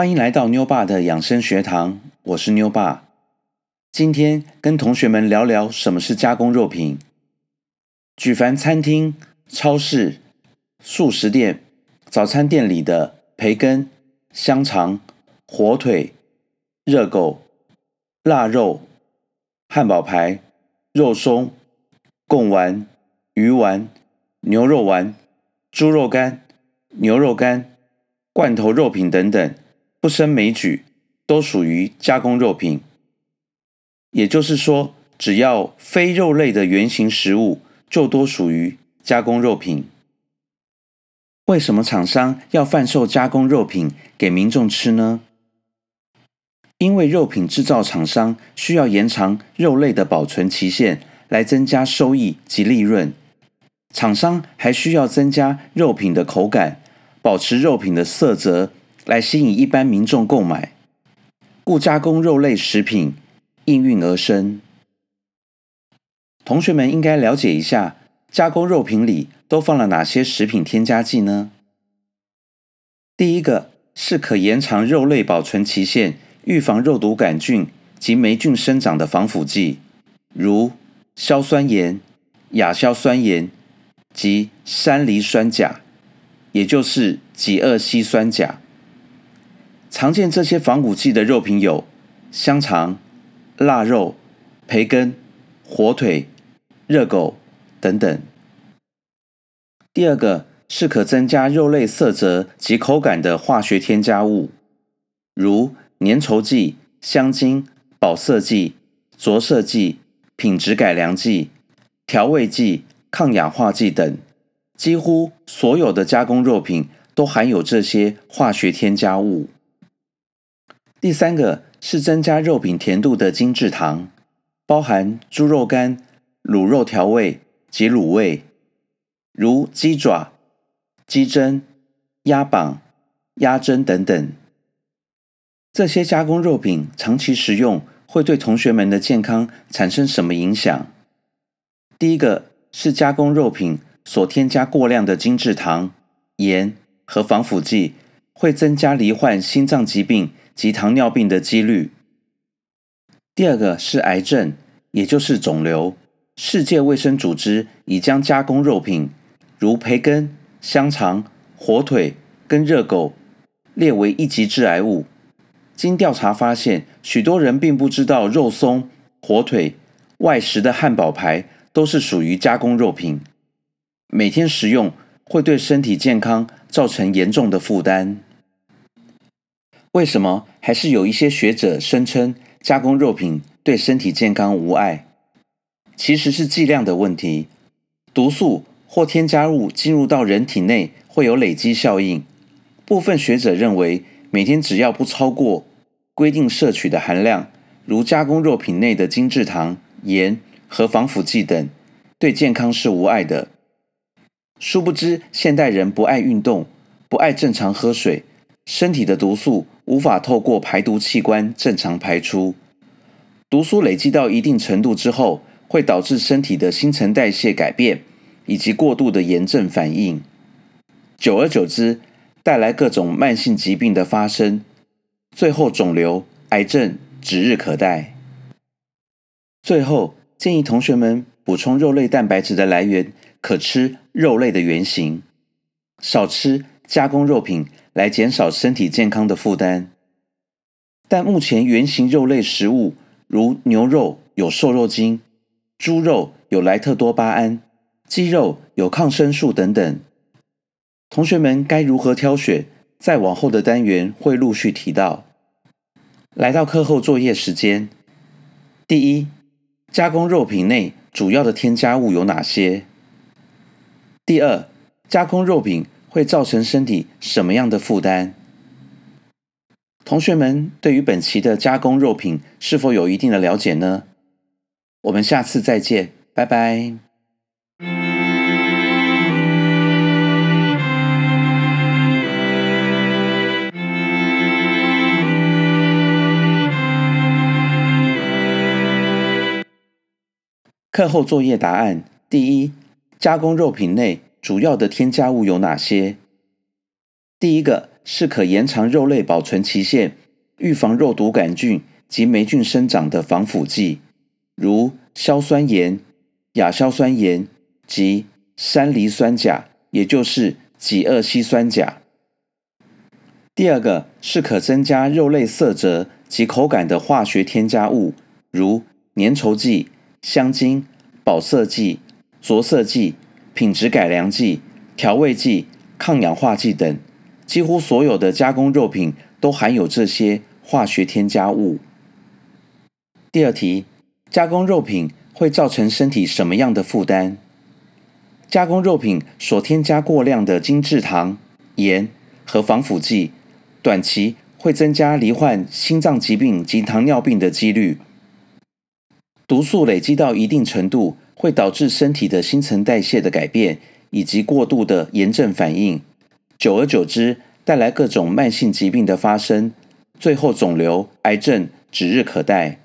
欢迎来到妞爸的养生学堂，我是妞爸。今天跟同学们聊聊什么是加工肉品。举凡餐厅、超市、素食店、早餐店里的培根、香肠、火腿、热狗、腊肉、汉堡排、肉松、贡丸、鱼丸、牛肉丸、猪肉干、牛肉干、罐头肉品等等，不胜枚举，都属于加工肉品。也就是说，只要非肉类的原型食物。就多属于加工肉品。为什么厂商要贩售加工肉品给民众吃呢？因为肉品制造厂商需要延长肉类的保存期限，来增加收益及利润。厂商还需要增加肉品的口感，保持肉品的色泽，来吸引一般民众购买。故加工肉类食品应运而生。同学们应该了解一下，加工肉品里都放了哪些食品添加剂呢？第一个是可延长肉类保存期限、预防肉毒杆菌及霉菌生长的防腐剂，如硝酸盐、亚硝酸盐及山梨酸钾，也就是己二烯酸钾。常见这些防腐剂的肉品有香肠、腊肉、培根、火腿。热狗等等。第二个是可增加肉类色泽及口感的化学添加物，如粘稠剂、香精、保色剂、着色剂、品质改良剂、调味剂、抗氧化剂等。几乎所有的加工肉品都含有这些化学添加物。第三个是增加肉品甜度的精制糖，包含猪肉干。卤肉调味及卤味，如鸡爪、鸡胗、鸭膀、鸭胗等等。这些加工肉品长期食用会对同学们的健康产生什么影响？第一个是加工肉品所添加过量的精制糖、盐和防腐剂，会增加罹患心脏疾病及糖尿病的几率。第二个是癌症，也就是肿瘤。世界卫生组织已将加工肉品，如培根、香肠、火腿跟热狗列为一级致癌物。经调查发现，许多人并不知道肉松、火腿、外食的汉堡排都是属于加工肉品。每天食用会对身体健康造成严重的负担。为什么还是有一些学者声称加工肉品对身体健康无碍？其实是剂量的问题，毒素或添加物进入到人体内会有累积效应。部分学者认为，每天只要不超过规定摄取的含量，如加工肉品内的精制糖、盐和防腐剂等，对健康是无碍的。殊不知，现代人不爱运动，不爱正常喝水，身体的毒素无法透过排毒器官正常排出，毒素累积到一定程度之后。会导致身体的新陈代谢改变，以及过度的炎症反应，久而久之，带来各种慢性疾病的发生，最后肿瘤、癌症指日可待。最后建议同学们补充肉类蛋白质的来源，可吃肉类的原型，少吃加工肉品，来减少身体健康的负担。但目前原型肉类食物，如牛肉有瘦肉精。猪肉有莱特多巴胺，鸡肉有抗生素等等。同学们该如何挑选？在往后的单元会陆续提到。来到课后作业时间，第一，加工肉品内主要的添加物有哪些？第二，加工肉品会造成身体什么样的负担？同学们对于本期的加工肉品是否有一定的了解呢？我们下次再见，拜拜。课后作业答案：第一，加工肉品内主要的添加物有哪些？第一个是可延长肉类保存期限、预防肉毒杆菌及霉菌生长的防腐剂，如硝酸盐、亚硝酸盐及山梨酸钾，也就是己二烯酸钾。第二个是可增加肉类色泽及口感的化学添加物，如粘稠剂、香精、保色剂、着色剂、品质改良剂、调味剂、抗氧化剂等。几乎所有的加工肉品都含有这些化学添加物。第二题，加工肉品会造成身体什么样的负担？加工肉品所添加过量的精制糖、盐和防腐剂，短期会增加罹患心脏疾病及糖尿病的几率。毒素累积到一定程度，会导致身体的新陈代谢的改变，以及过度的炎症反应。久而久之，带来各种慢性疾病的发生，最后肿瘤、癌症指日可待。